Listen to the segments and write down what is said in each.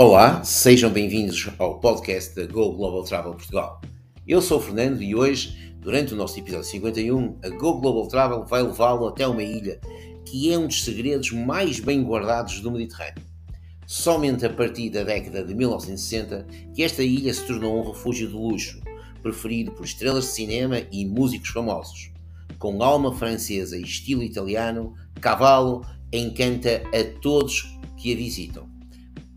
Olá, sejam bem-vindos ao podcast da Go Global Travel Portugal. Eu sou o Fernando e hoje, durante o nosso episódio 51, a Go Global Travel vai levá-lo até uma ilha que é um dos segredos mais bem guardados do Mediterrâneo. Somente a partir da década de 1960 que esta ilha se tornou um refúgio de luxo, preferido por estrelas de cinema e músicos famosos. Com alma francesa e estilo italiano, Cavallo encanta a todos que a visitam.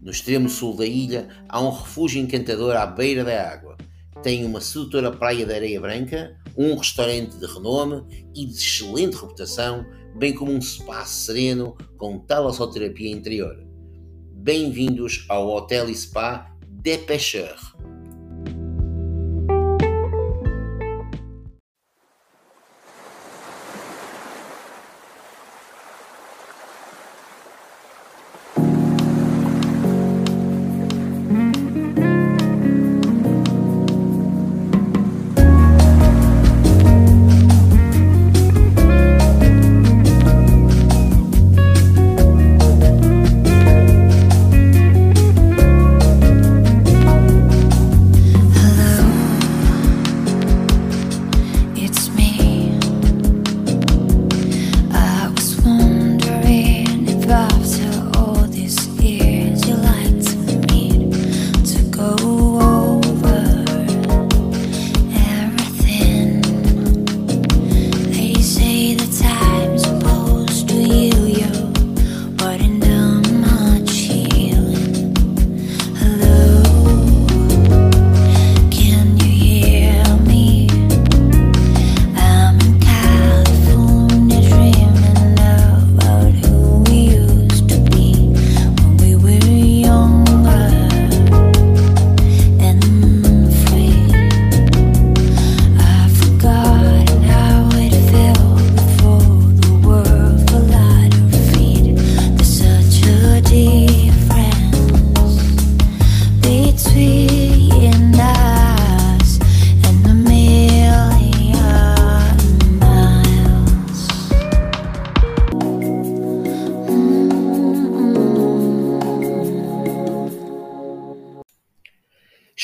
No extremo sul da ilha há um refúgio encantador à beira da água. Tem uma sedutora praia de areia branca, um restaurante de renome e de excelente reputação, bem como um spa sereno com talassoterapia interior. Bem-vindos ao Hotel e Spa De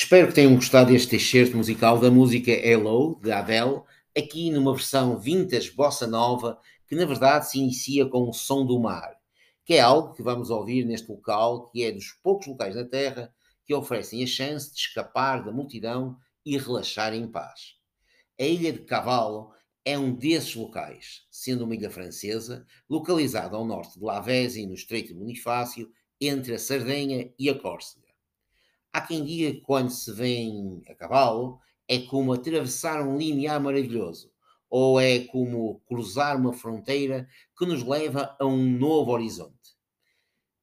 Espero que tenham gostado deste excerto musical da música Hello, de Adele, aqui numa versão vintage bossa nova, que na verdade se inicia com o som do mar, que é algo que vamos ouvir neste local, que é dos poucos locais na Terra que oferecem a chance de escapar da multidão e relaxar em paz. A Ilha de Cavalo é um desses locais, sendo uma ilha francesa, localizada ao norte de Lavésia, no Estreito de Bonifácio, entre a Sardenha e a Córcega. Há quem diga que quando se vem a cavalo é como atravessar um limiar maravilhoso, ou é como cruzar uma fronteira que nos leva a um novo horizonte.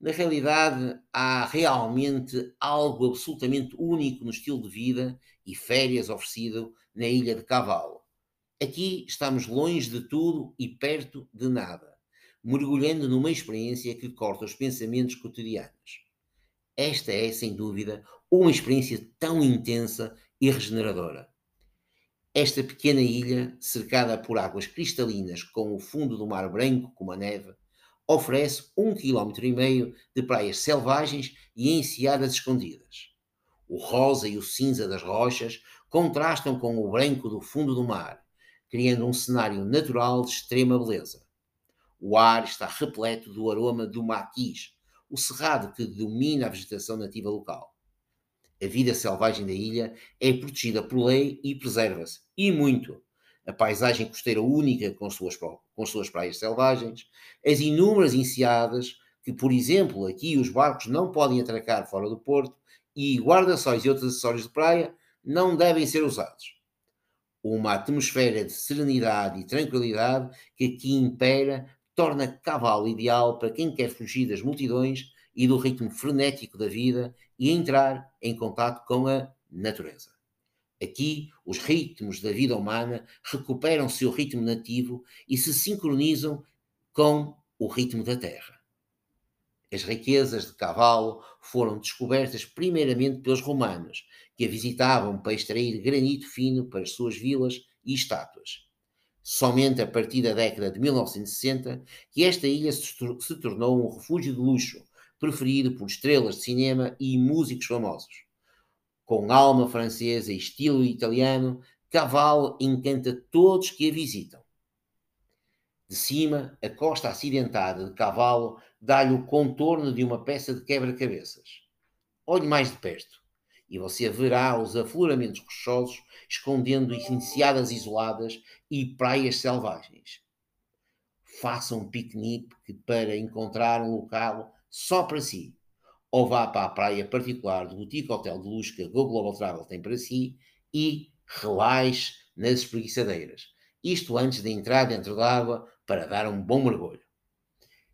Na realidade, há realmente algo absolutamente único no estilo de vida e férias oferecido na Ilha de Cavalo. Aqui estamos longe de tudo e perto de nada, mergulhando numa experiência que corta os pensamentos cotidianos. Esta é, sem dúvida, uma experiência tão intensa e regeneradora. Esta pequena ilha, cercada por águas cristalinas com o fundo do mar branco como a neve, oferece um quilómetro e meio de praias selvagens e enseadas escondidas. O rosa e o cinza das rochas contrastam com o branco do fundo do mar, criando um cenário natural de extrema beleza. O ar está repleto do aroma do maquis, o cerrado que domina a vegetação nativa local. A vida selvagem da ilha é protegida por lei e preserva-se, e muito. A paisagem costeira única com suas, com suas praias selvagens, as inúmeras enseadas, que, por exemplo, aqui os barcos não podem atracar fora do porto, e guarda-sóis e outros acessórios de praia não devem ser usados. Uma atmosfera de serenidade e tranquilidade que aqui impera torna Cavalo ideal para quem quer fugir das multidões e do ritmo frenético da vida e entrar em contato com a natureza. Aqui, os ritmos da vida humana recuperam seu ritmo nativo e se sincronizam com o ritmo da terra. As riquezas de Cavalo foram descobertas primeiramente pelos romanos, que a visitavam para extrair granito fino para as suas vilas e estátuas. Somente a partir da década de 1960 que esta ilha se tornou um refúgio de luxo, preferido por estrelas de cinema e músicos famosos. Com alma francesa e estilo italiano, Caval encanta todos que a visitam. De cima, a costa acidentada de Cavalo dá-lhe o contorno de uma peça de quebra-cabeças. Olhe mais de perto e você verá os afloramentos rochosos escondendo enseadas isoladas e praias selvagens. Faça um piquenique para encontrar um local só para si. Ou vá para a praia particular do Boutique Hotel de Luz que a Go Global Travel tem para si e relaxe nas espreguiçadeiras. Isto antes de entrar dentro d'água para dar um bom mergulho.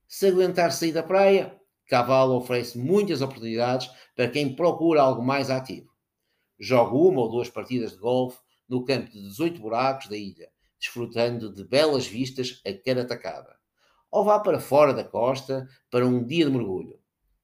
Se aguentar sair da praia, Cavalo oferece muitas oportunidades para quem procura algo mais ativo. Jogo uma ou duas partidas de golfe no campo de 18 buracos da ilha, desfrutando de belas vistas a cada tacada. Ou vá para fora da costa para um dia de mergulho.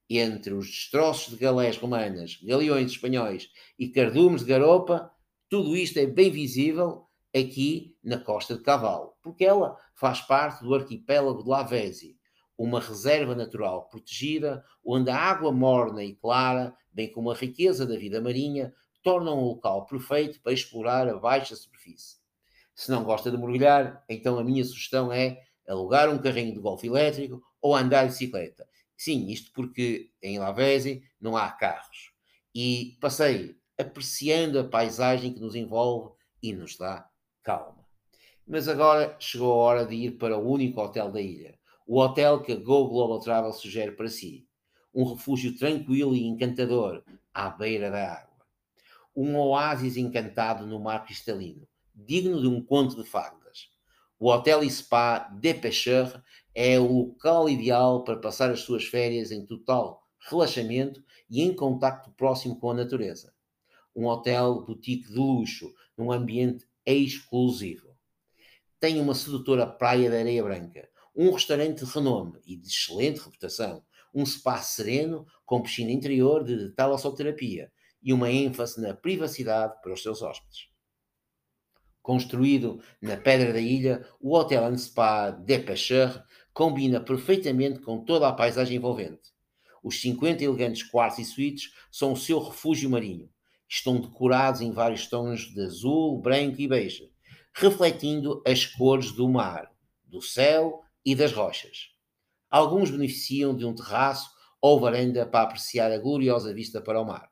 Entre os destroços de galés romanas, galeões espanhóis e cardumes de garopa, tudo isto é bem visível aqui na Costa de Cavalo, porque ela faz parte do arquipélago de Lavésia, uma reserva natural protegida, onde a água morna e clara, bem como a riqueza da vida marinha, tornam um local perfeito para explorar a baixa superfície. Se não gosta de mergulhar, então a minha sugestão é alugar um carrinho de golfe elétrico ou andar de bicicleta. Sim, isto porque em Lavésia não há carros. E passei apreciando a paisagem que nos envolve e nos dá calma. Mas agora chegou a hora de ir para o único hotel da ilha, o hotel que a Go Global Travel sugere para si. Um refúgio tranquilo e encantador à beira da água. Um oásis encantado no mar cristalino, digno de um conto de fadas. O Hotel e Spa de Pêcheur é o local ideal para passar as suas férias em total relaxamento e em contacto próximo com a natureza. Um hotel boutique de luxo, num ambiente exclusivo. Tem uma sedutora praia de areia branca, um restaurante de renome e de excelente reputação, um spa sereno com piscina interior de talassoterapia e uma ênfase na privacidade para os seus hóspedes. Construído na pedra da ilha, o Hotel and Spa de Pêcheur combina perfeitamente com toda a paisagem envolvente. Os 50 elegantes quartos e suítes são o seu refúgio marinho. Estão decorados em vários tons de azul, branco e beige, refletindo as cores do mar, do céu e das rochas. Alguns beneficiam de um terraço ou varanda para apreciar a gloriosa vista para o mar.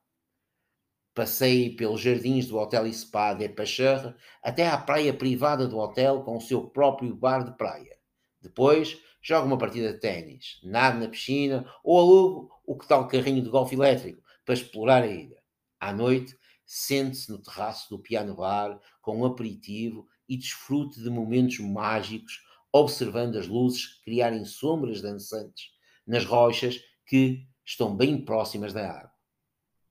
Passei pelos jardins do Hotel e Spa de Pacheur até à praia privada do hotel com o seu próprio bar de praia. Depois, jogo uma partida de ténis, nado na piscina ou alugo o que tal carrinho de golfe elétrico para explorar a ilha. À noite, sente-se no terraço do piano bar com um aperitivo e desfrute de momentos mágicos observando as luzes criarem sombras dançantes nas rochas que estão bem próximas da água.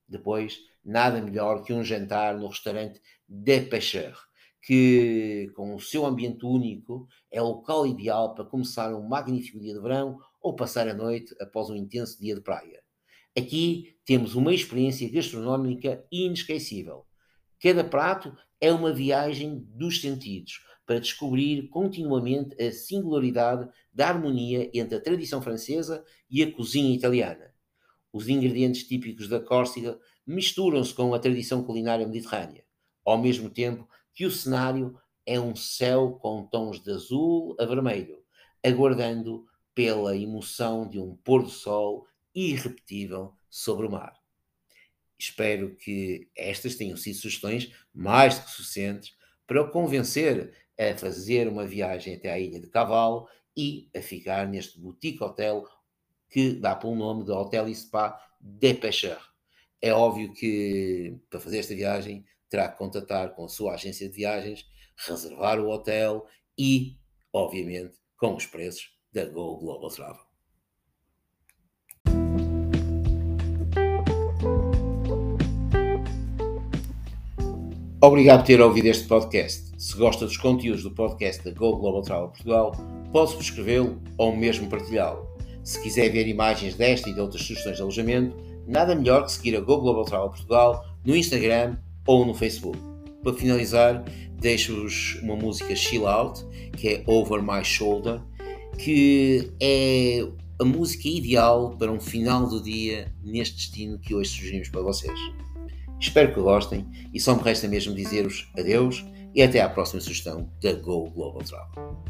Depois, nada melhor que um jantar no restaurante De Pêcheur, que, com o seu ambiente único, é o local ideal para começar um magnífico dia de verão ou passar a noite após um intenso dia de praia. Aqui temos uma experiência gastronómica inesquecível. Cada prato é uma viagem dos sentidos, para descobrir continuamente a singularidade da harmonia entre a tradição francesa e a cozinha italiana. Os ingredientes típicos da Córcega misturam-se com a tradição culinária mediterrânea, ao mesmo tempo que o cenário é um céu com tons de azul a vermelho, aguardando pela emoção de um pôr do sol irrepetível sobre o mar. Espero que estas tenham sido sugestões mais do que suficientes para o convencer a fazer uma viagem até à Ilha de Cavalo e a ficar neste boutique hotel que dá pelo nome de Hotel e Spa de Pêcheur. É óbvio que para fazer esta viagem terá que contatar com a sua agência de viagens, reservar o hotel e, obviamente, com os preços da Go Global Travel. Obrigado por ter ouvido este podcast. Se gosta dos conteúdos do podcast da Go Global Travel Portugal, pode subscrevê-lo ou mesmo partilhá-lo. Se quiser ver imagens desta e de outras sugestões de alojamento, nada melhor que seguir a Go Global Travel Portugal no Instagram ou no Facebook. Para finalizar, deixo-vos uma música Chill Out, que é Over My Shoulder, que é a música ideal para um final do dia neste destino que hoje sugerimos para vocês. Espero que gostem e só me resta mesmo dizer-vos adeus e até à próxima sugestão da Go Global Travel.